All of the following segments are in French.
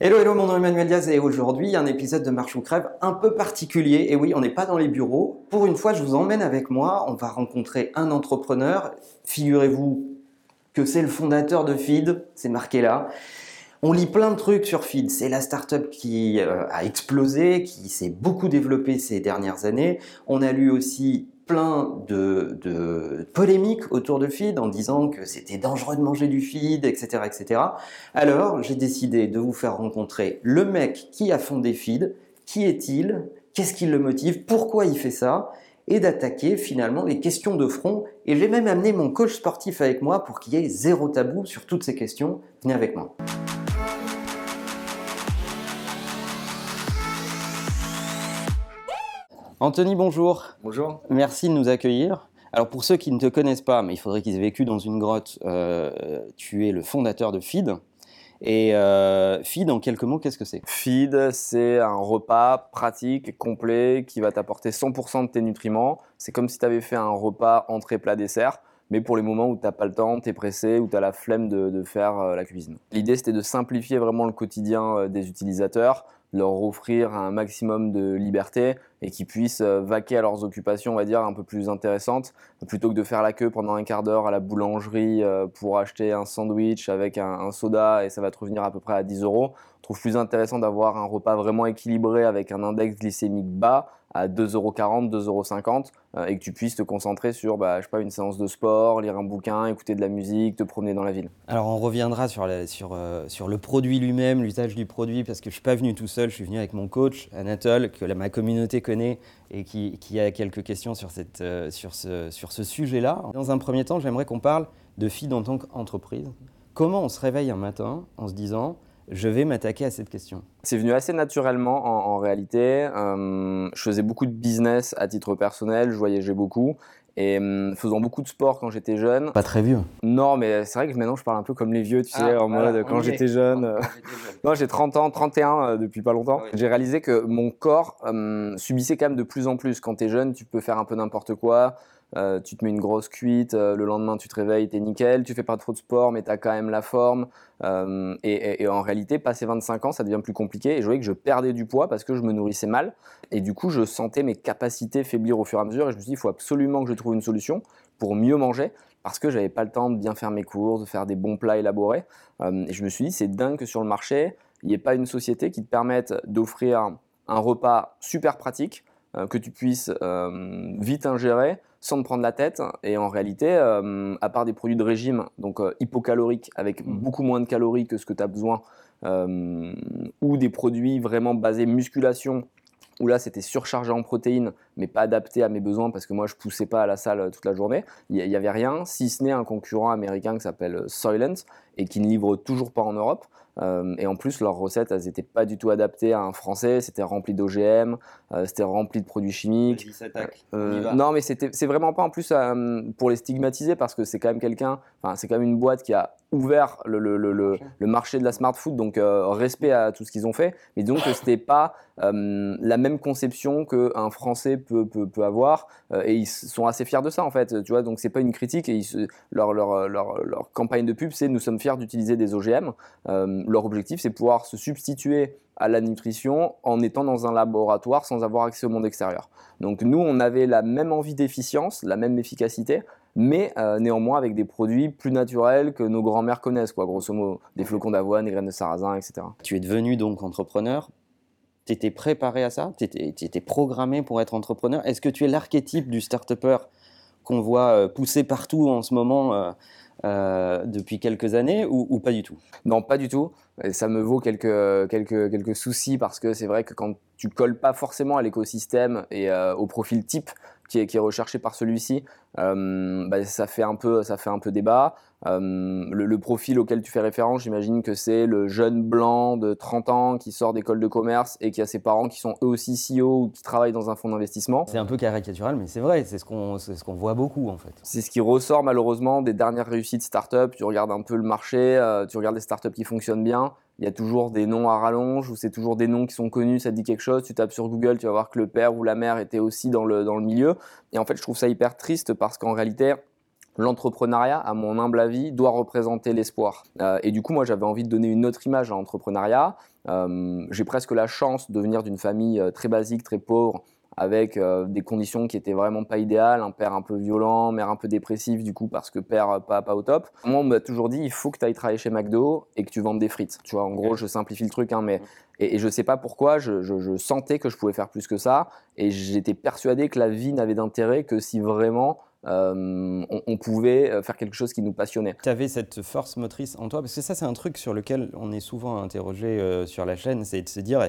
Hello, hello, mon nom est Emmanuel Diaz et aujourd'hui un épisode de Marche ou Crève un peu particulier. Et oui, on n'est pas dans les bureaux. Pour une fois, je vous emmène avec moi. On va rencontrer un entrepreneur. Figurez-vous que c'est le fondateur de Feed, c'est marqué là. On lit plein de trucs sur Feed. C'est la startup qui euh, a explosé, qui s'est beaucoup développée ces dernières années. On a lu aussi plein de, polémiques autour de feed en disant que c'était dangereux de manger du feed, etc. etc. Alors, j'ai décidé de vous faire rencontrer le mec qui a fondé feed. Qui est-il? Qu'est-ce qui le motive? Pourquoi il fait ça? Et d'attaquer finalement les questions de front. Et j'ai même amené mon coach sportif avec moi pour qu'il y ait zéro tabou sur toutes ces questions. Venez avec moi. Anthony, bonjour. Bonjour. Merci de nous accueillir. Alors pour ceux qui ne te connaissent pas, mais il faudrait qu'ils aient vécu dans une grotte, euh, tu es le fondateur de Feed. Et euh, Feed, en quelques mots, qu'est-ce que c'est? Feed, c'est un repas pratique, complet, qui va t'apporter 100% de tes nutriments. C'est comme si tu avais fait un repas entrée, plat, dessert mais pour les moments où tu n'as pas le temps, tu es pressé, où tu as la flemme de, faire euh, la cuisine. L'idée, c'était de simplifier vraiment le quotidien des utilisateurs, leur offrir un maximum de liberté et qu'ils puissent euh, vaquer à leurs occupations, on va dire, un peu plus intéressantes, plutôt que de faire la queue pendant un quart d'heure à la boulangerie euh, pour acheter un sandwich avec un, soda et ça va te revenir à peu près à 10 euros. On trouve plus intéressant d'avoir un repas vraiment équilibré avec un index glycémique bas à 2,40€, 2,50€ euh, et que tu puisses te concentrer sur bah, je sais pas, une séance de sport, lire un bouquin, écouter de la musique, te promener dans la ville. Alors on reviendra sur, sur le produit lui-même, l'usage du produit, parce que je ne suis pas venu tout seul, je suis venu avec mon coach Anatole, que ma communauté connaît et qui, a quelques questions euh, sur ce sujet-là. Dans un premier temps, j'aimerais qu'on parle de feed en tant qu'entreprise. Comment on se réveille un matin en se disant je vais m'attaquer à cette question C'est venu assez naturellement en, réalité. Euh, je faisais beaucoup de business à titre personnel, je voyageais beaucoup. Et hum, faisant beaucoup de sport quand j'étais jeune. Pas très vieux. Non, mais c'est vrai que maintenant je parle un peu comme les vieux, tu sais, ah, en mode quand j'étais jeune. Euh. non, j'ai 30 ans, 31 euh, depuis pas longtemps. J'ai réalisé que mon corps subissait quand même de plus en plus. Quand t'es jeune, tu peux faire un peu n'importe quoi. Euh, tu te mets une grosse cuite, euh, le lendemain tu te réveilles, t'es nickel, tu fais pas trop de sport, mais t'as quand même la forme. Euh, et, en réalité, passé 25 ans, ça devient plus compliqué. Et je voyais que je perdais du poids parce que je me nourrissais mal. Et du coup, je sentais mes capacités faiblir au fur et à mesure. Et je me suis dit, il faut absolument que je trouve une solution pour mieux manger parce que j'avais pas le temps de bien faire mes courses, de faire des bons plats élaborés. et je me suis dit, c'est dingue que sur le marché, il n'y ait pas une société qui te permette d'offrir un repas super pratique, que tu puisses vite ingérer sans te prendre la tête. Et en réalité, euh, à part des produits de régime, donc euh, hypocaloriques, avec mmh. beaucoup moins de calories que ce que tu as besoin, euh, ou des produits vraiment basés musculation, où là c'était surchargé en protéines, mais pas adapté à mes besoins parce que moi je poussais pas à la salle toute la journée. Il n'y avait rien, si ce n'est un concurrent américain qui s'appelle Soylent et qui ne livre toujours pas en Europe. Euh, et en plus, leurs recettes, elles n'étaient pas du tout adaptées à un Français. C'était rempli d'OGM, euh, c'était rempli de produits chimiques. Euh, non, mais c'est vraiment pas en plus pour les stigmatiser parce que c'est quand même quelqu'un, enfin, c'est quand même une boîte qui a ouvert le, le, le, le, marché de la smart food, donc respect à tout ce qu'ils ont fait. Mais que c'était pas la même conception qu'un Français peut, peut, peut avoir. et ils sont assez fiers de ça en fait. Tu vois, donc c'est pas une critique. Et leur, leur, leur, leur, campagne de pub, c'est nous sommes fiers d'utiliser des OGM leur objectif, c'est pouvoir se substituer à la nutrition en étant dans un laboratoire sans avoir accès au monde extérieur. Donc nous, on avait la même envie d'efficience, la même efficacité, mais euh, néanmoins avec des produits plus naturels que nos grands-mères connaissent, quoi, grosso modo, des flocons d'avoine, des graines de sarrasin, etc. Tu es devenu donc entrepreneur. Tu étais préparé à ça? Tu étais, programmé pour être entrepreneur? Est-ce que tu es l'archétype du start-upper qu'on voit euh, pousser partout en ce moment euh, euh, depuis quelques années ou, pas du tout? Non, pas du tout. Ça me vaut quelques, quelques, soucis parce que c'est vrai que quand tu colles pas forcément à l'écosystème et au profil type qui est, qui est recherché par celui-ci, euh, bah, ça, fait un peu, ça fait un peu débat. Euh, le, profil auquel tu fais référence, j'imagine que c'est le jeune blanc de 30 ans qui sort d'école de commerce et qui a ses parents qui sont eux aussi CEO ou qui travaillent dans un fonds d'investissement. C'est un peu caricatural, mais c'est vrai, c'est ce qu'on ce qu'on voit beaucoup en fait. C'est ce qui ressort malheureusement des dernières réussites start-up. Tu regardes un peu le marché, euh, tu regardes les start-up qui fonctionnent bien. Il y a toujours des noms à rallonge ou c'est toujours des noms qui sont connus, ça dit quelque chose. Tu tapes sur Google, tu vas voir que le père ou la mère était aussi dans le, dans le milieu. Et en fait, je trouve ça hyper triste parce qu'en réalité, l'entrepreneuriat, à mon humble avis, doit représenter l'espoir. Euh, et du coup, moi, j'avais envie de donner une autre image à l'entrepreneuriat. j'ai presque la chance de venir d'une famille très basique, très pauvre, avec des conditions qui étaient vraiment pas idéales, un père un peu violent, mère un peu dépressive du coup parce que père pas, pas au top. Moi on m'a toujours dit il faut que tu ailles travailler chez McDo et que tu vendes des frites. Tu vois, en gros je simplifie le truc, hein, mais et, je sais pas pourquoi, je, je, sentais que je pouvais faire plus que ça et j'étais persuadé que la vie n'avait d'intérêt que si vraiment euh, on, pouvait euh, faire quelque chose qui nous passionnait. Tu avais cette force motrice en toi, parce que ça c'est un truc sur lequel on est souvent interrogé euh, sur la chaîne, c'est de se dire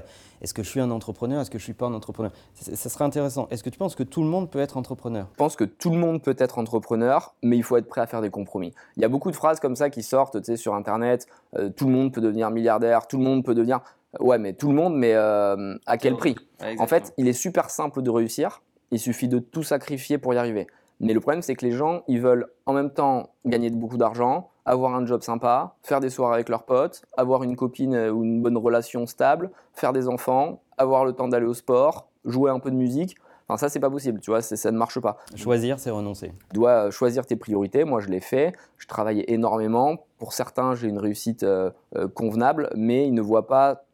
est-ce que je suis un entrepreneur, est-ce que je suis pas un entrepreneur? Ça serait intéressant. Est-ce que tu penses que tout le monde peut être entrepreneur? Je pense que tout le monde peut être entrepreneur, mais il faut être prêt à faire des compromis. Il y a beaucoup de phrases comme ça qui sortent tu sais, sur Internet, tout le monde peut devenir milliardaire, tout le monde peut devenir... Ouais, mais tout le monde, mais à quel prix? En fait, il est super simple de réussir, il suffit de tout sacrifier pour y arriver. Mais le problème, c'est que les gens, ils veulent en même temps gagner beaucoup d'argent, avoir un job sympa, faire des soirées avec leurs potes, avoir une copine ou une bonne relation stable, faire des enfants, avoir le temps d'aller au sport, jouer un peu de musique. Enfin, ça, c'est pas possible, tu vois, ça ne marche pas. Choisir, c'est renoncer. Tu dois choisir tes priorités. Moi, je l'ai fait. Je travaillais énormément. Pour certains, j'ai une réussite euh, euh, convenable, mais ils ne voient pas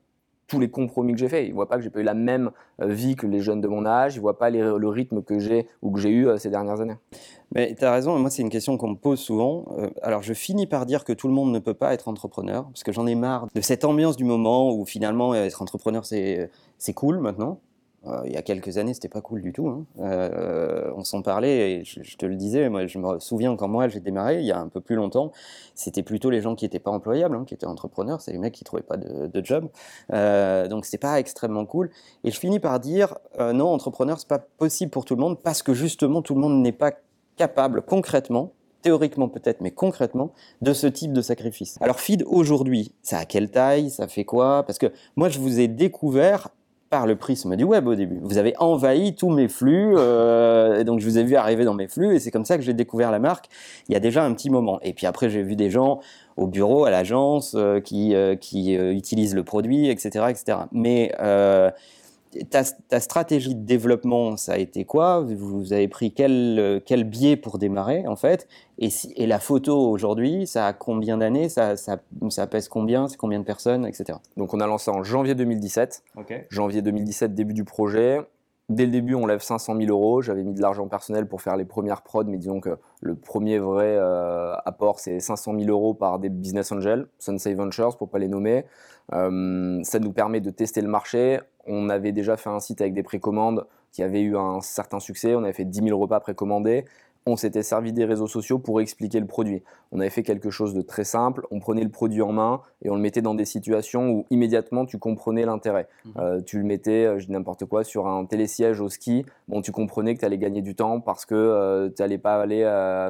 tous les compromis que j'ai faits. Ils ne voient pas que j'ai pas eu la même euh, vie que les jeunes de mon âge. Ils voient pas le rythme que j'ai ou que j'ai eu euh, ces dernières années. Mais tu as raison, moi c'est une question qu'on me pose souvent. Euh, alors je finis par dire que tout le monde ne peut pas être entrepreneur, parce que j'en ai marre de cette ambiance du moment où finalement être entrepreneur c'est cool maintenant. Euh, il y a quelques années, c'était pas cool du tout. Hein. Euh, on s'en parlait et je, te le disais. Moi, je me souviens quand moi j'ai démarré, il y a un peu plus longtemps, c'était plutôt les gens qui n'étaient pas employables, hein, qui étaient entrepreneurs. C'est les mecs qui trouvaient pas de, job. Euh, donc c'était pas extrêmement cool. Et je finis par dire euh, non, entrepreneur, c'est pas possible pour tout le monde parce que justement tout le monde n'est pas capable concrètement théoriquement peut-être, mais concrètement, de ce type de sacrifice. Alors feed aujourd'hui, ça a quelle taille, ça fait quoi? Parce que moi je vous ai découvert par le prisme du web au début. Vous avez envahi tous mes flux, euh, et donc je vous ai vu arriver dans mes flux, et c'est comme ça que j'ai découvert la marque il y a déjà un petit moment. Et puis après, j'ai vu des gens au bureau, à l'agence, euh, qui, euh, qui utilisent le produit, etc. etc. Mais ta, stratégie de développement, ça a été quoi? Vous avez pris quel, quel biais pour démarrer, en fait? Et, et, la photo aujourd'hui, ça a combien d'années? Ça, ça, ça, pèse combien? C'est combien de personnes, etc. Donc on a lancé en janvier 2017. Janvier 2017, début du projet. Dès le début, on lève 500 000 euros. J'avais mis de l'argent personnel pour faire les premières prods, mais disons que le premier vrai euh, apport, c'est 500 000 euros par des business angels, Sunsay Ventures pour pas les nommer. Euh, ça nous permet de tester le marché. On avait déjà fait un site avec des précommandes qui avait eu un certain succès. On avait fait 10 000 repas précommandés on s'était servi des réseaux sociaux pour expliquer le produit. On avait fait quelque chose de très simple, on prenait le produit en main et on le mettait dans des situations où immédiatement tu comprenais l'intérêt. Mhm. Euh, tu le mettais, euh, je dis n'importe quoi, sur un télésiège au ski, bon, tu comprenais que tu allais gagner du temps parce que euh, tu n'allais pas aller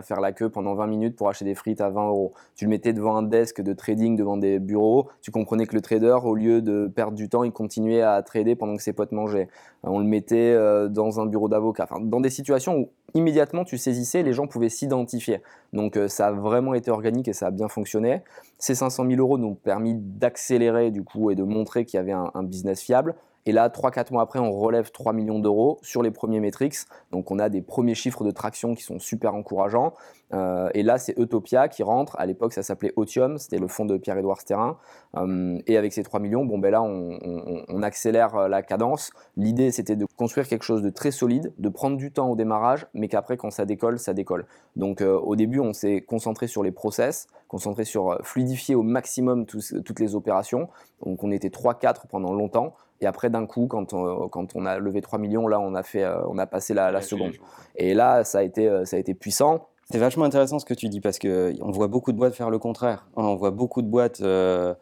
faire la queue pendant 20 minutes pour acheter des frites à 20 euros. Tu le mettais devant un desk de trading, devant des bureaux, tu comprenais que le trader, au lieu de perdre du temps, il continuait à trader pendant que ses potes mangeaient. on le mettait dans un bureau d'avocat, enfin, dans des situations où immédiatement tu les gens pouvaient s'identifier. Donc euh, ça a vraiment été organique et ça a bien fonctionné. Ces 500 000 euros nous ont permis d'accélérer du coup et de montrer qu'il y avait un, business fiable. Et là, 3-4 mois après, on relève 3 millions d'euros sur les premiers metrics. Donc on a des premiers chiffres de traction qui sont super encourageants. Euh, et là, c'est Utopia qui rentre. À l'époque, ça s'appelait Otium, c'était le fonds de Pierre-Édouard Sterrin. Euh, et avec ces 3 millions, bon, ben là, on, accélère euh, la cadence. L'idée, c'était de construire quelque chose de très solide, de prendre du temps au démarrage, mais qu'après, quand ça décolle, ça décolle. Donc, au début, on s'est concentré sur les process, concentré sur fluidifier au maximum toutes les opérations. Donc, on était 3-4 pendant longtemps. Et après, d'un coup, quand on, quand on, a levé 3 millions, là, on a, fait, on a passé la, la seconde. Et là, ça a été, ça a été puissant. C'est vachement intéressant ce que tu dis parce que on voit beaucoup de boîtes faire le contraire. On voit beaucoup de boîtes euh,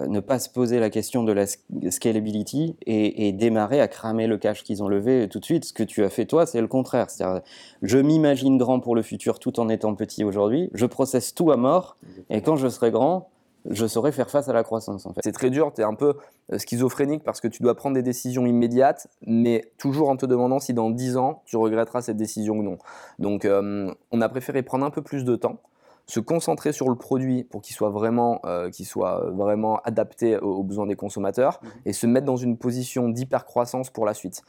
euh, ne pas se poser la question de la scalability et, démarrer à cramer le cash qu'ils ont levé tout de suite. Ce que tu as fait toi, c'est le contraire. C'est-à-dire, je m'imagine grand pour le futur tout en étant petit aujourd'hui. Je processe tout à mort et quand je serai grand, je saurais faire face à la croissance. En fait. C'est très dur, tu es un peu euh, schizophrénique parce que tu dois prendre des décisions immédiates, mais toujours en te demandant si dans 10 ans, tu regretteras cette décision ou non. Donc euh, on a préféré prendre un peu plus de temps se concentrer sur le produit pour qu'il soit vraiment, euh, soit vraiment adapté aux, besoins des consommateurs mhm. et se mettre dans une position d'hypercroissance pour la suite.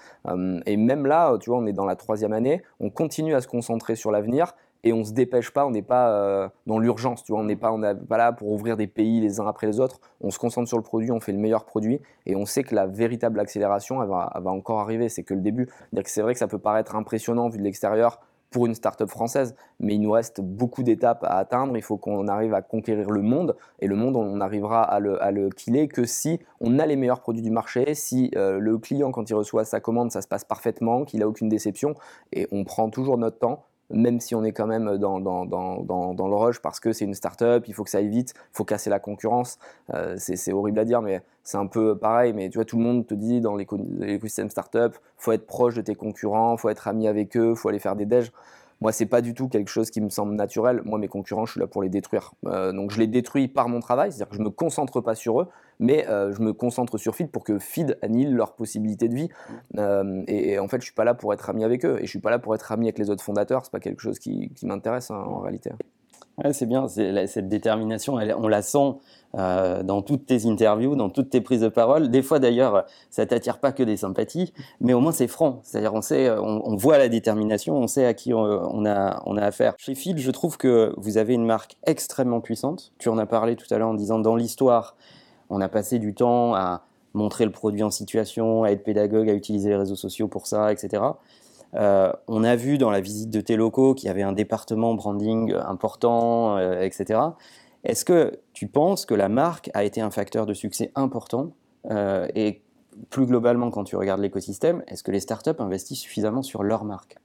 et même là, tu vois, on est dans la troisième année, on continue à se concentrer sur l'avenir, et on se dépêche pas, on n'est pas euh, dans l'urgence, tu vois, on n'est pas, pas là pour ouvrir des pays les uns après les autres. On se concentre sur le produit, on fait le meilleur produit et on sait que la véritable accélération, va, va encore arriver. C'est que le début. C'est vrai que ça peut paraître impressionnant vu de l'extérieur pour une start-up française, mais il nous reste beaucoup d'étapes à atteindre. Il faut qu'on arrive à conquérir le monde, et le monde, on arrivera à le, à le que si on a les meilleurs produits du marché, si euh, le client, quand il reçoit sa commande, ça se passe parfaitement, qu'il n'a aucune déception, et on prend toujours notre temps même si on est quand même dans, dans, dans, dans le rush parce que c'est une start-up, il faut que ça aille vite, il faut casser la concurrence. Euh, c'est horrible à dire, mais c'est un peu pareil. Mais tu vois, tout le monde te dit dans l'écosystème start-up, faut être proche de tes concurrents, faut être ami avec eux, faut aller faire des déj. Moi, c'est pas du tout quelque chose qui me semble naturel. Moi, mes concurrents, je suis là pour les détruire. Euh, donc, je les détruis par mon travail, c'est-à-dire que je me concentre pas sur eux, mais euh, je me concentre sur Feed pour que Feed annule leurs possibilités de vie. Euh, et, en fait, je suis pas là pour être ami avec eux, et je suis pas là pour être ami avec les autres fondateurs. C'est pas quelque chose qui, m'intéresse hein, en réalité. C'est bien, cette détermination, on la sent euh, dans toutes tes interviews, dans toutes tes prises de parole. Des fois d'ailleurs, ça t'attire pas que des sympathies, mais au moins c'est franc. C'est-à-dire on sait, on, voit la détermination, on sait à qui on, a, on a affaire. Chez Phil, je trouve que vous avez une marque extrêmement puissante. Tu en as parlé tout à l'heure en disant dans l'histoire, on a passé du temps à montrer le produit en situation, à être pédagogue, à utiliser les réseaux sociaux pour ça, etc. Euh, on a vu dans la visite de tes locaux qu'il y avait un département branding important, euh, etc. Est-ce que tu penses que la marque a été un facteur de succès important euh, Et plus globalement, quand tu regardes l'écosystème, est-ce que les startups investissent suffisamment sur leur marque?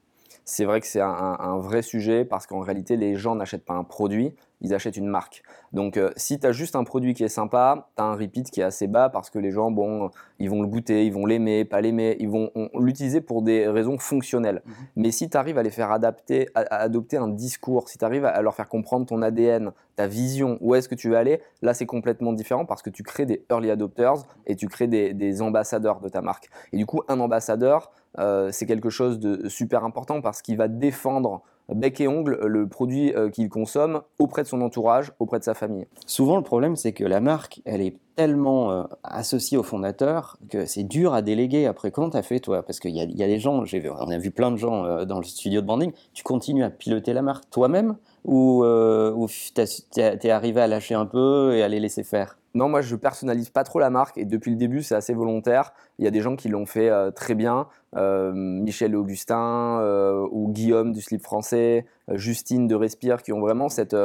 C'est vrai que c'est un, vrai sujet parce qu'en réalité, les gens n'achètent pas un produit, ils achètent une marque. Donc, euh, si tu as juste un produit qui est sympa, tu as un repeat qui est assez bas parce que les gens, bon, ils vont le goûter, ils vont l'aimer, pas l'aimer, ils vont l'utiliser pour des raisons fonctionnelles. Mhm. Mais si tu arrives à les faire adapter, à, adopter un discours, si tu arrives à leur faire comprendre ton ADN, ta vision, où est-ce que tu veux aller, là, c'est complètement différent parce que tu crées des early adopters et tu crées des, des ambassadeurs de ta marque. Et du coup, un ambassadeur, euh, c'est quelque chose de super important parce qu'il va défendre bec et ongle le produit euh, qu'il consomme auprès de son entourage, auprès de sa famille. Souvent, le problème, c'est que la marque, elle est tellement euh, associée au fondateur que c'est dur à déléguer. Après, comment tu as fait, toi? Parce qu'il y, a des gens, on a vu plein de gens dans le studio de branding, tu continues à piloter la marque toi-même? Ou, ou tu es arrivé à lâcher un peu et à les laisser faire? Non, moi je personnalise pas trop la marque et depuis le début c'est assez volontaire. Il y a des gens qui l'ont fait euh, très bien, euh, Michel Augustin euh, ou Guillaume du slip français, Justine de Respire, qui ont vraiment cette,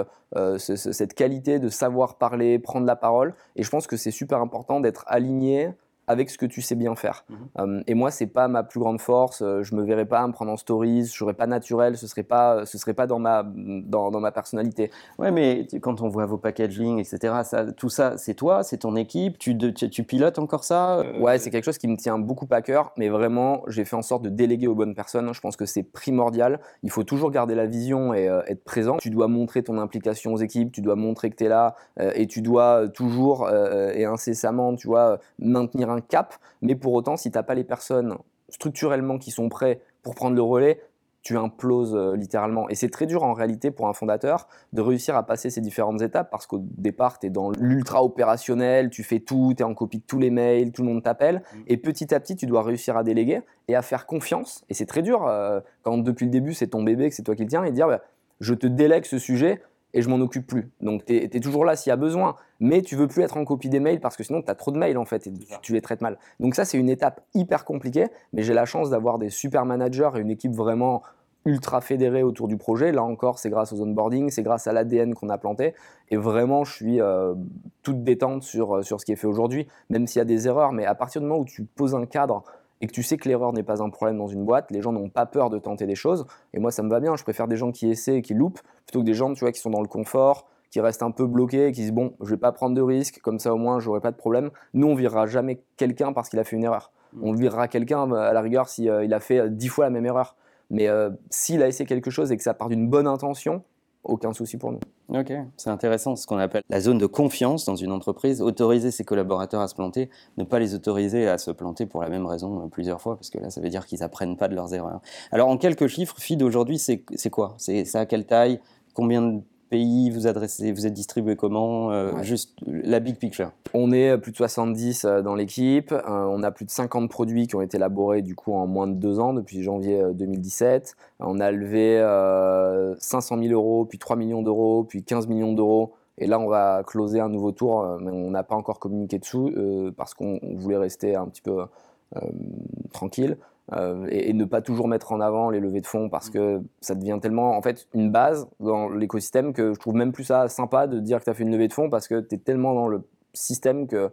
cette qualité de savoir parler, prendre la parole. Et je pense que c'est super important d'être aligné avec ce que tu sais bien faire. Mhm. Euh, et moi, c'est pas ma plus grande force. Euh, je me verrais pas me prendre en stories. Je serais pas naturel. Ce serait pas, ce serait pas dans ma, dans, dans ma personnalité. Ouais, mais quand on voit vos packaging, etc., ça, tout ça, c'est toi, c'est ton équipe. Tu, tu, pilotes encore ça euh? Ouais, c'est quelque chose qui me tient beaucoup à cœur. Mais vraiment, j'ai fait en sorte de déléguer aux bonnes personnes. Je pense que c'est primordial. Il faut toujours garder la vision et être présent. Tu dois montrer ton implication aux équipes. Tu dois montrer que tu es là et tu dois toujours et incessamment, tu vois, maintenir un cap, mais pour autant, si tu n'as pas les personnes structurellement qui sont prêts pour prendre le relais, tu imploses euh, littéralement. Et c'est très dur en réalité pour un fondateur de réussir à passer ces différentes étapes parce qu'au départ, tu es dans l'ultra opérationnel, tu fais tout, tu es en copie de tous les mails, tout le monde t'appelle. Mm. Et petit à petit, tu dois réussir à déléguer et à faire confiance. Et c'est très dur euh, quand depuis le début, c'est ton bébé, que c'est toi qui le tiens, et dire bah, je te délègue ce sujet et je m'en occupe plus. Donc tu es, toujours là s'il y a besoin, mais tu veux plus être en copie des mails parce que sinon tu as trop de mails en fait et tu les traites mal. Donc ça c'est une étape hyper compliquée, mais j'ai la chance d'avoir des super managers et une équipe vraiment ultra fédérée autour du projet. Là encore, c'est grâce aux onboarding, c'est grâce à l'ADN qu'on a planté. Et vraiment, je suis euh, toute détente sur, euh, sur ce qui est fait aujourd'hui, même s'il y a des erreurs. Mais à partir du moment où tu poses un cadre et que tu sais que l'erreur n'est pas un problème dans une boîte, les gens n'ont pas peur de tenter des choses. Et moi, ça me va bien. Je préfère des gens qui essaient et qui loupent plutôt que des gens tu vois, qui sont dans le confort, qui restent un peu bloqués et qui disent Bon, je vais pas prendre de risques, comme ça au moins, j'aurai pas de problème. Nous, on virera jamais quelqu'un parce qu'il a fait une erreur. Mm. On virera quelqu'un à la rigueur s'il euh, a fait dix fois la même erreur. Mais euh, s'il a essayé quelque chose et que ça part d'une bonne intention, aucun souci pour nous. Ok, c'est intéressant ce qu'on appelle la zone de confiance dans une entreprise. Autoriser ses collaborateurs à se planter, ne pas les autoriser à se planter pour la même raison euh, plusieurs fois, parce que là, ça veut dire qu'ils apprennent pas de leurs erreurs. Alors, en quelques chiffres, FID aujourd'hui, c'est quoi? C'est à quelle taille? Combien de pays vous adressez, vous êtes distribué comment euh, Juste la big picture? On est plus de 70 euh, dans l'équipe. on a plus de 50 produits qui ont été élaborés du coup en moins de deux ans depuis janvier 2017. On a levé 500 000 euros, puis 3 millions d'euros, puis 15 millions d'euros. Et là, on va closer un nouveau tour, mais on n'a pas encore communiqué dessous parce qu'on voulait rester un petit peu tranquille. Euh, et, ne pas toujours mettre en avant les levées de fonds parce mm. que ça devient tellement en fait une base dans l'écosystème que je trouve même plus ça sympa de dire que tu as fait une levée de fonds parce que tu es tellement dans le système que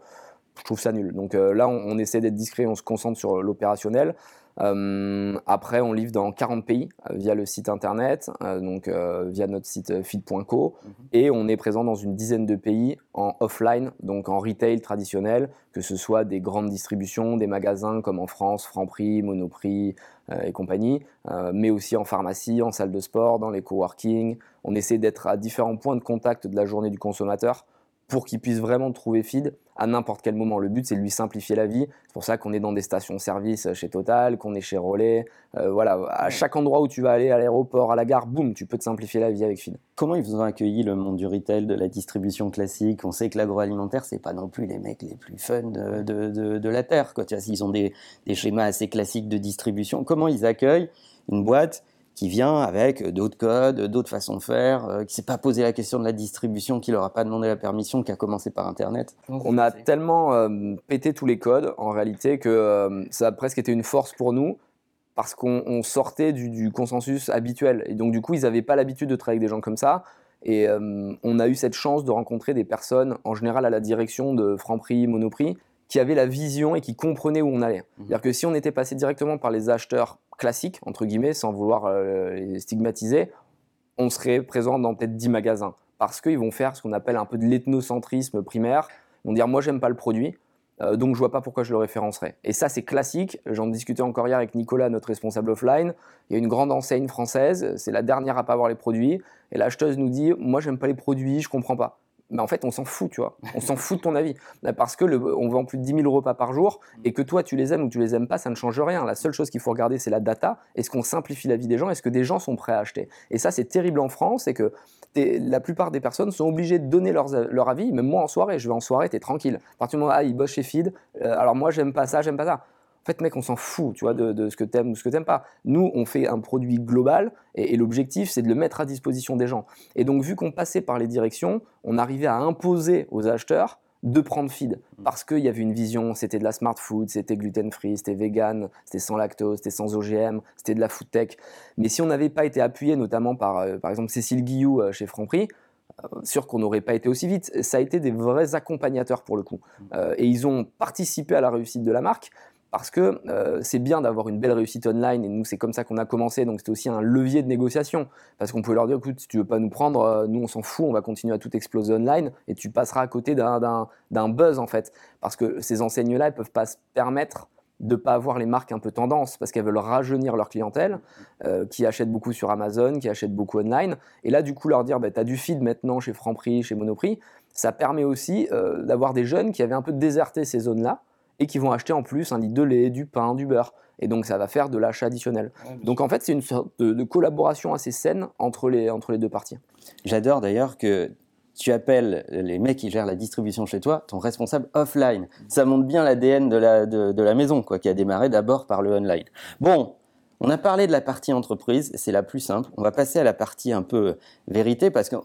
je trouve ça nul. Donc euh, là, on, essaie d'être discret, on se concentre sur l'opérationnel. Euh, après, on livre dans 40 pays euh, via le site internet, euh, donc via notre site feed.co, mhm. et on est présent dans une dizaine de pays en offline, donc en retail traditionnel, que ce soit des grandes distributions, des magasins comme en France, Franprix, Monoprix et compagnie, mais aussi en pharmacie, en salle de sport, dans les coworking. On essaie d'être à différents points de contact de la journée du consommateur pour qu'il puisse vraiment trouver feed à n'importe quel moment. Le but, c'est de lui simplifier la vie. C'est pour ça qu'on est dans des stations-service chez Total, qu'on est chez Relais. Euh, voilà, à chaque endroit où tu vas aller, à l'aéroport, à la gare, boum, tu peux te simplifier la vie avec feed. Comment ils vous ont accueilli le monde du retail, de la distribution classique? On sait que l'agroalimentaire, c'est pas non plus les mecs les plus fun de, de, de, la terre. Quoi. Ils ont des, des schémas assez classiques de distribution. Comment ils accueillent une boîte qui vient avec d'autres codes, d'autres façons de faire, euh, qui s'est pas posé la question de la distribution, qui leur a pas demandé la permission, qui a commencé par Internet. On a tellement euh, pété tous les codes en réalité que euh, ça a presque été une force pour nous parce qu'on sortait du, consensus habituel et donc du coup ils n'avaient pas l'habitude de travailler avec des gens comme ça. Et on a eu cette chance de rencontrer des personnes, en général à la direction de Franprix, Monoprix, qui avaient la vision et qui comprenaient où on allait. Mmh. C'est-à-dire que si on était passé directement par les acheteurs classiques, entre guillemets, sans vouloir euh, les stigmatiser, on serait présent dans peut-être 10 magasins. Parce qu'ils vont faire ce qu'on appelle un peu de l'ethnocentrisme primaire. Ils vont dire, moi, j'aime pas le produit, euh, donc je vois pas pourquoi je le référencerais. Et ça, c'est classique. J'en discutais encore hier avec Nicolas, notre responsable offline. Il y a une grande enseigne française, c'est la dernière à pas avoir les produits. Et l'acheteuse nous dit, moi, j'aime pas les produits, je comprends pas mais en fait, on s'en fout, tu vois. On s'en fout de ton avis. Parce que on vend plus de 10 000 repas par jour et que toi, tu les aimes ou tu les aimes pas, ça ne change rien. La seule chose qu'il faut regarder, c'est la data. Est-ce qu'on simplifie la vie des gens? Est-ce que des gens sont prêts à acheter? Et ça, c'est terrible en France, c'est que la plupart des personnes sont obligées de donner leur avis. Même moi, en soirée, je vais en soirée, tu es tranquille. À partir du moment où ah, ils bossent chez Feed, euh, alors moi, j'aime pas ça, j'aime pas ça. En fait, mec, on s'en fout, tu vois, de, ce que t'aimes ou ce que t'aimes pas. Nous, on fait un produit global et, l'objectif, c'est de le mettre à disposition des gens. Et donc, vu qu'on passait par les directions, on arrivait à imposer aux acheteurs de prendre feed parce qu'il y avait une vision, c'était de la smart food, c'était gluten free, c'était vegan, c'était sans lactose, c'était sans OGM, c'était de la food tech. Mais si on n'avait pas été appuyé notamment par euh, par exemple Cécile Guillou euh, chez Franprix, euh, sûr qu'on n'aurait pas été aussi vite. Ça a été des vrais accompagnateurs pour le coup. et ils ont participé à la réussite de la marque parce que euh, c'est bien d'avoir une belle réussite online, et nous c'est comme ça qu'on a commencé, donc c'était aussi un levier de négociation, parce qu'on pouvait leur dire, écoute, si tu veux pas nous prendre, euh, nous on s'en fout, on va continuer à tout exploser online, et tu passeras à côté d'un buzz en fait, parce que ces enseignes-là, elles peuvent pas se permettre de pas avoir les marques un peu tendance, parce qu'elles veulent rajeunir leur clientèle, euh, qui achètent beaucoup sur Amazon, qui achètent beaucoup online, et là du coup leur dire, bah, tu as du feed maintenant chez Franprix, chez Monoprix, ça permet aussi d'avoir des jeunes qui avaient un peu déserté ces zones-là, et qui vont acheter en plus un litre de lait, du pain, du beurre. Et donc ça va faire de l'achat additionnel. donc en fait, c'est une sorte de, collaboration assez saine entre les, entre les deux parties. J'adore d'ailleurs que tu appelles les mecs qui gèrent la distribution chez toi ton responsable offline. Ça montre bien l'ADN de la, de, de la maison, quoi, qui a démarré d'abord par le online. Bon, on a parlé de la partie entreprise, c'est la plus simple. On va passer à la partie un peu vérité, parce que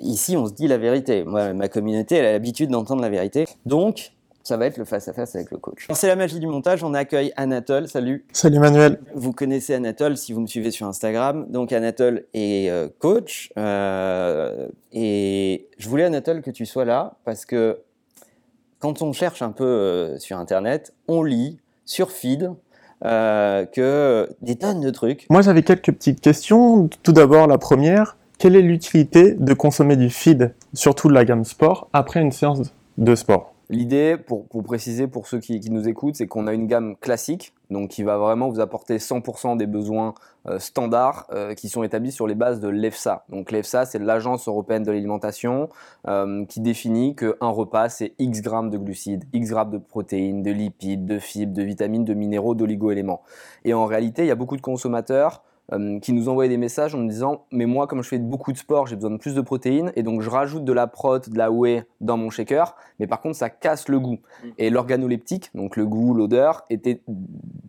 ici, on se dit la vérité. Moi, ma communauté, elle a l'habitude d'entendre la vérité. Donc, ça va être le face-à-face avec le coach. C'est la magie du montage, on accueille Anatole, salut. Salut Manuel. Vous connaissez Anatole si vous me suivez sur Instagram. Donc Anatole est euh, coach. Euh, et je voulais Anatole que tu sois là parce que quand on cherche un peu euh, sur Internet, on lit sur feed que des tonnes de trucs. Moi j'avais quelques petites questions. Tout d'abord la première, quelle est l'utilité de consommer du feed, surtout de la gamme sport, après une séance de sport? L'idée, pour, préciser pour ceux qui, nous écoutent, c'est qu'on a une gamme classique, donc qui va vraiment vous apporter 100% des besoins euh, standards euh, qui sont établis sur les bases de l'EFSA. Donc l'EFSA, c'est l'Agence européenne de l'alimentation euh, qui définit qu'un repas, c'est X grammes de glucides, X grammes de protéines, de lipides, de fibres, de vitamines, de minéraux, d'oligo-éléments. Et en réalité, il y a beaucoup de consommateurs euh, qui nous envoyaient des messages en nous disant mais moi comme je fais beaucoup de sport j'ai besoin de plus de protéines et donc je rajoute de la prot, de la whey dans mon shaker mais par contre ça casse le goût. Mm. et l'organoleptique donc le goût l'odeur était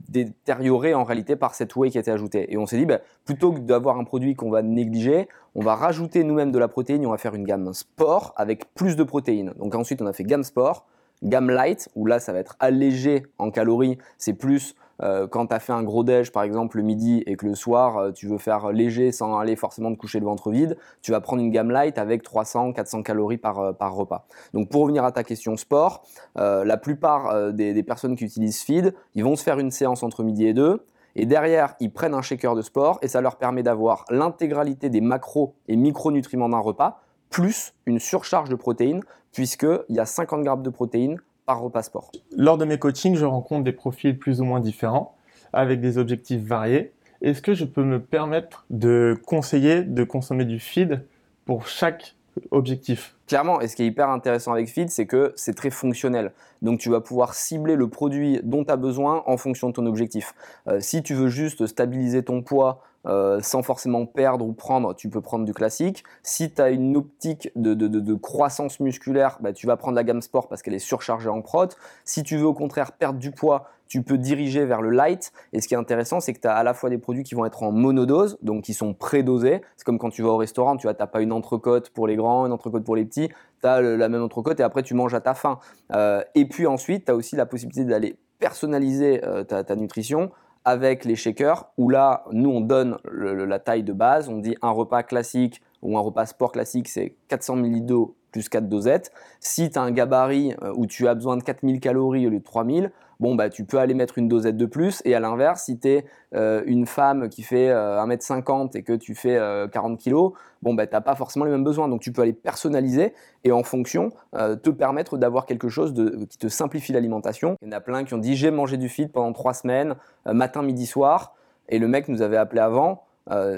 détérioré en réalité par cette whey qui était ajoutée. Et on s'est dit bah, plutôt que d'avoir un produit qu'on va négliger on va rajouter nous-mêmes de la protéine et on va faire une gamme sport avec plus de protéines. Donc ensuite on a fait gamme sport gamme light où là ça va être allégé en calories c'est plus euh, quand tu as fait un gros déj par exemple le midi et que le soir euh, tu veux faire léger sans aller forcément te coucher le ventre vide, tu vas prendre une gamme light avec 300-400 calories par, euh, par repas. Donc pour revenir à ta question sport, la plupart des, des, personnes qui utilisent Feed, ils vont se faire une séance entre midi et deux. Et derrière, ils prennent un shaker de sport et ça leur permet d'avoir l'intégralité des macros et micronutriments d'un repas, plus une surcharge de protéines, puisqu'il y a 50 grammes de protéines repas sport Lors de mes coachings, je rencontre des profils plus ou moins différents, avec des objectifs variés. Est-ce que je peux me permettre de conseiller de consommer du feed pour chaque objectif? Clairement, et ce qui est hyper intéressant avec Feed, c'est que c'est très fonctionnel. Donc tu vas pouvoir cibler le produit dont tu as besoin en fonction de ton objectif. Euh, si tu veux juste stabiliser ton poids euh, sans forcément perdre ou prendre, tu peux prendre du classique. Si tu as une optique de, croissance musculaire, bah, tu vas prendre la gamme sport parce qu'elle est surchargée en prot. Si tu veux au contraire perdre du poids, tu peux diriger vers le light. Et ce qui est intéressant, c'est que tu as à la fois des produits qui vont être en monodose, donc qui sont prédosés. C'est comme quand tu vas au restaurant, tu n'as pas une entrecôte pour les grands, une entrecôte pour les petits. Tu as la même entrecôte et après tu manges à ta faim. Euh, et puis ensuite, tu as aussi la possibilité d'aller personnaliser euh, ta nutrition avec les shakers, où là, nous, on donne la taille de base, on dit un repas classique ou un repas sport classique, c'est 400 ml d'eau plus 4 dosettes. Si tu as un gabarit euh, où tu as besoin de 4000 calories au lieu de 3000, bon, bah, tu peux aller mettre une dosette de plus. Et à l'inverse, si tu es euh, une femme qui fait 1m50 euh, et que tu fais 40 kg, bon, bah, tu n'as pas forcément les mêmes besoins. Donc tu peux aller personnaliser et en fonction te permettre d'avoir quelque chose de, qui te simplifie l'alimentation. Il y en a plein qui ont dit j'ai mangé du feed pendant 3 semaines, matin, midi, soir. Et le mec nous avait appelé avant.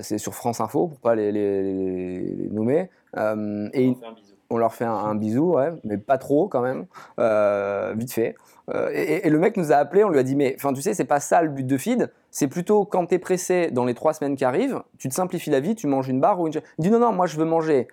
c'est sur France Info pour pas les, les, nommer. et on leur fait un, bisou, mais pas trop quand même, euh, vite fait. Euh, et, le mec nous a appelé, on lui a dit, mais enfin tu sais, c'est pas ça le but de feed, c'est plutôt quand tu es pressé dans les trois semaines qui arrivent, tu te simplifies la vie, tu manges une barre ou une... Il dit non, non, moi je veux manger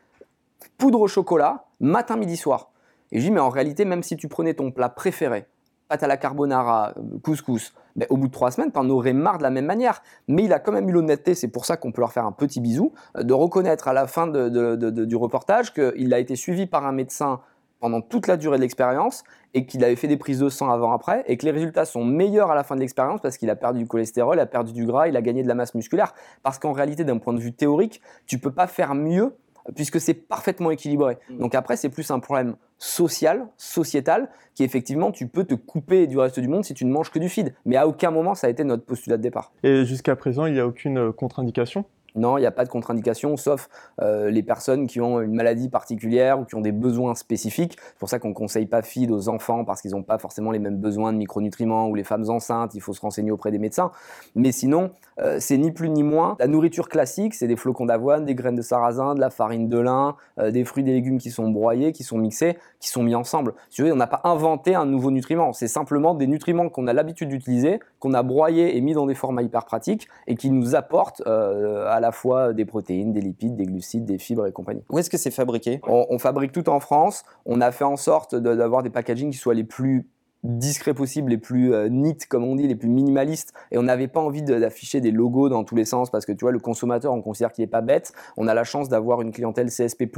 poudre au chocolat, matin, midi, soir. Et je dis, mais en réalité, même si tu prenais ton plat préféré, pâte à la carbonara, couscous, ben, au bout de trois semaines, tu en aurais marre de la même manière. Mais il a quand même eu l'honnêteté, c'est pour ça qu'on peut leur faire un petit bisou, euh, de reconnaître à la fin du reportage qu'il a été suivi par un médecin pendant toute la durée de l'expérience et qu'il avait fait des prises de sang avant-après et que les résultats sont meilleurs à la fin de l'expérience parce qu'il a perdu du cholestérol, il a perdu du gras, il a gagné de la masse musculaire. Parce qu'en réalité, d'un point de vue théorique, tu peux pas faire mieux puisque c'est parfaitement équilibré. Mm. Donc après, c'est plus un problème social, sociétal, qui effectivement, tu peux te couper du reste du monde si tu ne manges que du feed. Mais à aucun moment, ça a été notre postulat de départ. Et jusqu'à présent, il n'y a aucune euh, contre-indication? Non, il n'y a pas de contre-indication, sauf euh, les personnes qui ont une maladie particulière ou qui ont des besoins spécifiques. C'est pour ça qu'on ne conseille pas feed aux enfants parce qu'ils n'ont pas forcément les mêmes besoins de micronutriments ou les femmes enceintes, il faut se renseigner auprès des médecins. Mais sinon, euh, c'est ni plus ni moins la nourriture classique, c'est des flocons d'avoine, des graines de sarrasin, de la farine de lin, euh, des fruits et des légumes qui sont broyés, qui sont mixés, qui sont mis ensemble. Si vous on n'a pas inventé un nouveau nutriment, c'est simplement des nutriments qu'on a l'habitude d'utiliser, qu'on a broyés et mis dans des formats hyper pratiques et qui nous apportent à la fois des protéines, des lipides, des glucides, des fibres et compagnie. Où est-ce que c'est fabriqué? On, fabrique tout en France. On a fait en sorte d'avoir des packagings qui soient les plus discrets possibles, les plus euh, neat comme on dit, les plus minimalistes. Et on n'avait pas envie d'afficher des logos dans tous les sens parce que tu vois, le consommateur, on considère qu'il n'est pas bête. On a la chance d'avoir une clientèle CSP+,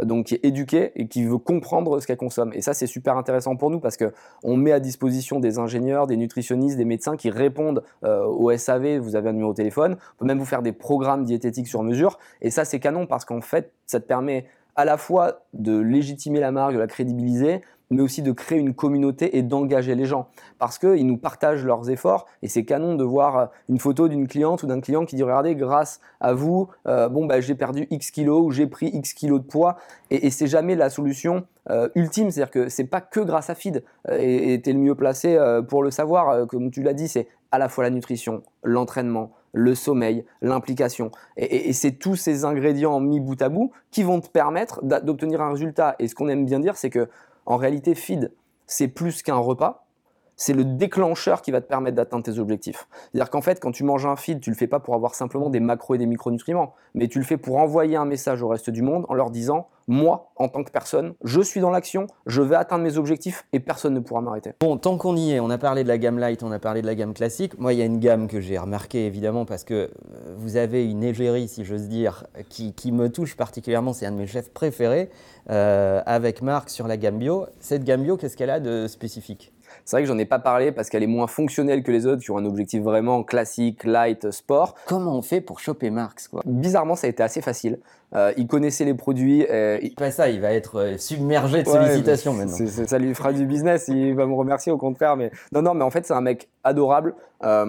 donc qui est éduquée et qui veut comprendre ce qu'elle consomme. Et ça, c'est super intéressant pour nous parce que on met à disposition des ingénieurs, des nutritionnistes, des médecins qui répondent euh, au SAV. Vous avez un numéro de téléphone. On peut même vous faire des programmes diététiques sur mesure. Et ça, c'est canon parce qu'en fait, ça te permet à la fois de légitimer la marque, de la crédibiliser, mais aussi de créer une communauté et d'engager les gens. Parce qu'ils nous partagent leurs efforts et c'est canon de voir euh, une photo d'une cliente ou d'un client qui dit Regardez, grâce à vous, euh, bon, bah, j'ai perdu X kilos ou j'ai pris X kilos de poids. Et, c'est jamais la solution euh, ultime, c'est-à-dire que c'est pas que grâce à Feed et tu es le mieux placé pour le savoir. comme tu l'as dit, c'est à la fois la nutrition, l'entraînement, le sommeil, l'implication. Et c'est tous ces ingrédients mis bout à bout qui vont te permettre d'obtenir un résultat. Et ce qu'on aime bien dire, c'est que en réalité, feed, c'est plus qu'un repas, c'est le déclencheur qui va te permettre d'atteindre tes objectifs. C'est-à-dire qu'en fait, quand tu manges un feed, tu le fais pas pour avoir simplement des macros et des micronutriments, mais tu le fais pour envoyer un message au reste du monde en leur disant moi, en tant que personne, je suis dans l'action, je vais atteindre mes objectifs et personne ne pourra m'arrêter. Bon, tant qu'on y est, on a parlé de la gamme light, on a parlé de la gamme classique. Moi, il y a une gamme que j'ai remarquée évidemment parce que euh, vous avez une égérie, si j'ose dire, qui, me touche particulièrement. C'est un de mes chefs préférés euh, avec Marc sur la gamme bio. Cette gamme bio, qu'est-ce qu'elle a de spécifique? C'est vrai que j'en ai pas parlé parce qu'elle est moins fonctionnelle que les autres qui ont un objectif vraiment classique, light, sport. Comment on fait pour choper Marx quoi? Bizarrement, ça a été assez facile. Euh, il connaissait les produits. Euh, Pas ça, il va être euh, submergé de sollicitations maintenant. ça lui fera du business, il va me remercier au contraire. Mais non, non, mais en fait, c'est un mec adorable. Euh,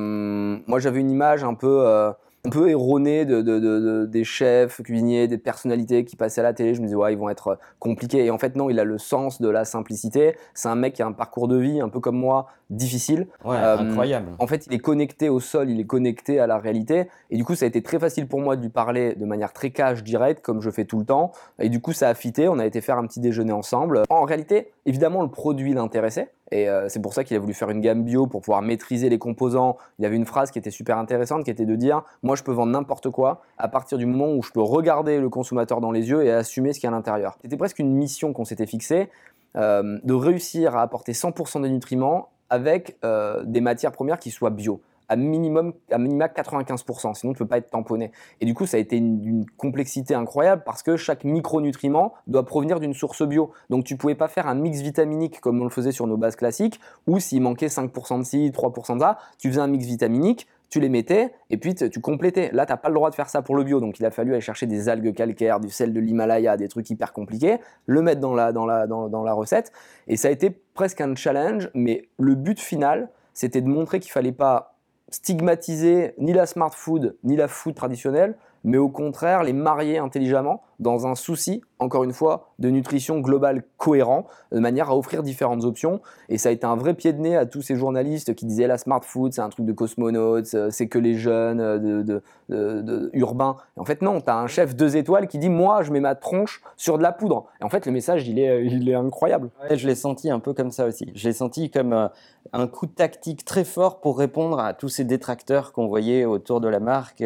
moi, j'avais une image un peu un peu erroné de, des chefs cuisiniers, des personnalités qui passaient à la télé. Je me disais, ouais, ils vont être compliqués. Et en fait, non, il a le sens de la simplicité. C'est un mec qui a un parcours de vie, un peu comme moi, difficile. Ouais, euh, incroyable. En fait, il est connecté au sol, il est connecté à la réalité. Et du coup, ça a été très facile pour moi de lui parler de manière très cash, directe, comme je fais tout le temps. Et du coup, ça a fité. On a été faire un petit déjeuner ensemble. En réalité, évidemment, le produit l'intéressait. Et euh, c'est pour ça qu'il a voulu faire une gamme bio pour pouvoir maîtriser les composants. Il avait une phrase qui était super intéressante, qui était de dire Moi, je peux vendre n'importe quoi à partir du moment où je peux regarder le consommateur dans les yeux et assumer ce qu'il y a à l'intérieur. C'était presque une mission qu'on s'était fixée. Euh, de réussir à apporter 100% des nutriments avec euh, des matières premières qui soient bio à minimum, à minima 95%, sinon tu peux pas être tamponné. Et du coup, ça a été une, complexité incroyable parce que chaque micronutriment doit provenir d'une source bio. Donc tu pouvais pas faire un mix vitaminique comme on le faisait sur nos bases classiques, où s'il manquait 5% de ci, 3% de ça, tu faisais un mix vitaminique, tu les mettais et puis tu complétais. Là, tu n'as pas le droit de faire ça pour le bio, donc il a fallu aller chercher des algues calcaires, du sel de l'Himalaya, des trucs hyper compliqués, le mettre dans la, dans la, dans la recette. Et ça a été presque un challenge, mais le but final, c'était de montrer qu'il fallait pas stigmatiser ni la smart food ni la food traditionnelle, mais au contraire les marier intelligemment dans un souci, encore une fois, de nutrition globale cohérent, de manière à offrir différentes options. Et ça a été un vrai pied de nez à tous ces journalistes qui disaient la smart food, c'est un truc de cosmonautes, euh, c'est que les jeunes euh, de, urbains. En fait, non, tu as un chef deux étoiles qui dit Moi, je mets ma tronche sur de la poudre. Et en fait, le message, il est, est incroyable. je l'ai senti un peu comme ça aussi. Je l'ai senti comme euh, un coup de tactique très fort pour répondre à tous ces détracteurs qu'on voyait autour de la marque.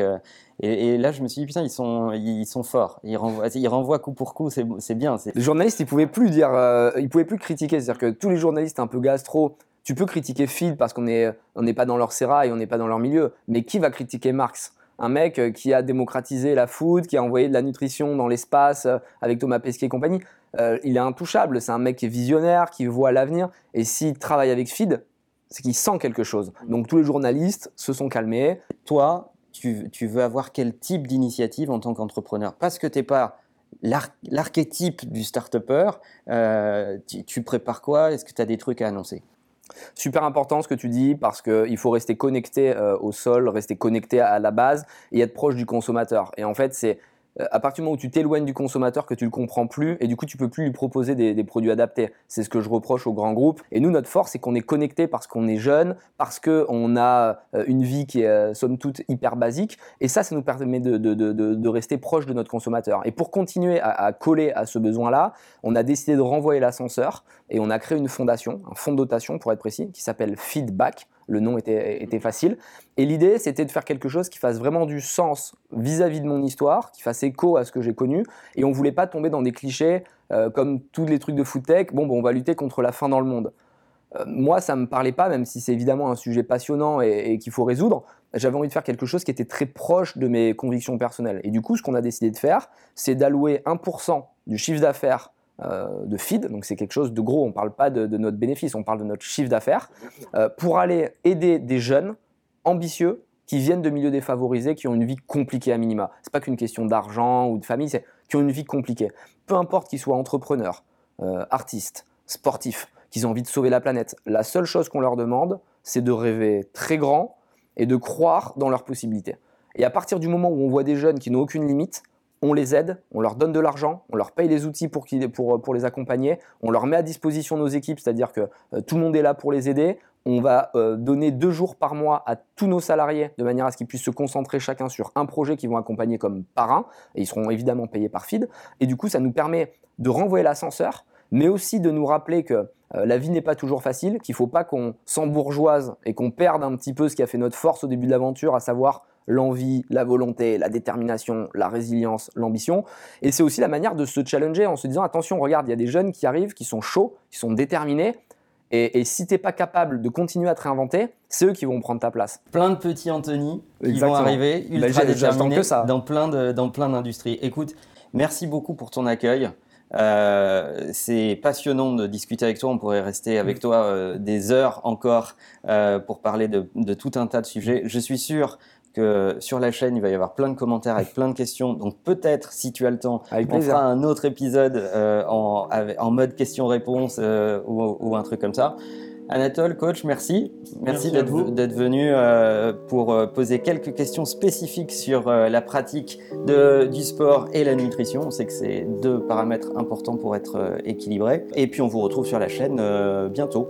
Et, là, je me suis dit, putain, ils sont, forts. Ils renvoient coup pour coup, c'est bien. Les journalistes, ils pouvaient plus dire, euh, ils pouvaient plus critiquer. C'est-à-dire que tous les journalistes un peu gastro, tu peux critiquer Feed parce qu'on n'est on n'est pas dans leur sérail, on n'est pas dans leur milieu. Mais qui va critiquer Marx? Un mec euh, qui a démocratisé la food, qui a envoyé de la nutrition dans l'espace euh, avec Thomas Pesquet et compagnie. il est intouchable, c'est un mec qui est visionnaire, qui voit l'avenir. Et s'il travaille avec Feed, c'est qu'il sent quelque chose. Donc tous les journalistes se sont calmés. Toi, tu, veux avoir quel type d'initiative en tant qu'entrepreneur? Parce que tu n'es pas l'archétype du start-upper, euh, tu, prépares quoi? Est-ce que tu as des trucs à annoncer? Super important ce que tu dis parce qu'il faut rester connecté euh, au sol, rester connecté à la base et être proche du consommateur. Et en fait, c'est à partir du moment où tu t'éloignes du consommateur, que tu le comprends plus, et du coup tu peux plus lui proposer des, produits adaptés. C'est ce que je reproche aux grands groupes. Et nous, notre force, c'est qu'on est connecté parce qu'on est jeune, parce qu'on a euh, une vie qui est euh, somme toute hyper basique, et ça, ça nous permet de, rester proche de notre consommateur. Et pour continuer à coller à ce besoin-là, on a décidé de renvoyer l'ascenseur, et on a créé une fondation, un fonds de dotation pour être précis, qui s'appelle Feedback le nom était, facile. Et l'idée, c'était de faire quelque chose qui fasse vraiment du sens vis-à-vis de mon histoire, qui fasse écho à ce que j'ai connu. Et on ne voulait pas tomber dans des clichés euh, comme tous les trucs de food tech. Bon, on va lutter contre la faim dans le monde. Euh, moi, ça ne me parlait pas, même si c'est évidemment un sujet passionnant et, qu'il faut résoudre. J'avais envie de faire quelque chose qui était très proche de mes convictions personnelles. Et du coup, ce qu'on a décidé de faire, c'est d'allouer 1% du chiffre d'affaires de feed, donc c'est quelque chose de gros, on ne parle pas de, notre bénéfice, on parle de notre chiffre d'affaires, euh, pour aller aider des jeunes ambitieux qui viennent de milieux défavorisés, qui ont une vie compliquée à minima. C'est pas qu'une question d'argent ou de famille, c'est qui ont une vie compliquée. Peu importe qu'ils soient entrepreneurs, euh, artistes, sportifs, qu'ils ont envie de sauver la planète, la seule chose qu'on leur demande, c'est de rêver très grand et de croire dans leurs possibilités. Et à partir du moment où on voit des jeunes qui n'ont aucune limite, on les aide, on leur donne de l'argent, on leur paye les outils pour, pour, pour, les accompagner, on leur met à disposition nos équipes, c'est-à-dire que euh, tout le monde est là pour les aider. On va euh, donner deux jours par mois à tous nos salariés de manière à ce qu'ils puissent se concentrer chacun sur un projet qu'ils vont accompagner comme parrain, et ils seront évidemment payés par FID. Et du coup, ça nous permet de renvoyer l'ascenseur mais aussi de nous rappeler que euh, la vie n'est pas toujours facile, qu'il ne faut pas qu'on s'embourgeoise et qu'on perde un petit peu ce qui a fait notre force au début de l'aventure, à savoir l'envie, la volonté, la détermination, la résilience, l'ambition. Et c'est aussi la manière de se challenger en se disant attention, regarde, il y a des jeunes qui arrivent, qui sont chauds, qui sont déterminés. Et, si tu n'es pas capable de continuer à te réinventer, c'est eux qui vont prendre ta place. Plein de petits Anthony qui vont arriver, bah, ultra déterminés, dans plein dans plein d'industries. Écoute, merci beaucoup pour ton accueil. Euh, c'est passionnant de discuter avec toi. On pourrait rester avec toi euh, des heures encore euh, pour parler de, de, tout un tas de sujets. Je suis sûr que sur la chaîne, il va y avoir plein de commentaires avec plein de questions. Donc peut-être, si tu as le temps, on fera un autre épisode en, en, mode questions-réponses ou, ou, un truc comme ça. Anatole, coach, merci. Merci, d'être venu euh, pour euh, poser quelques questions spécifiques sur euh, la pratique de, du sport et la nutrition. On sait que c'est deux paramètres importants pour être équilibré. Et puis on vous retrouve sur la chaîne bientôt.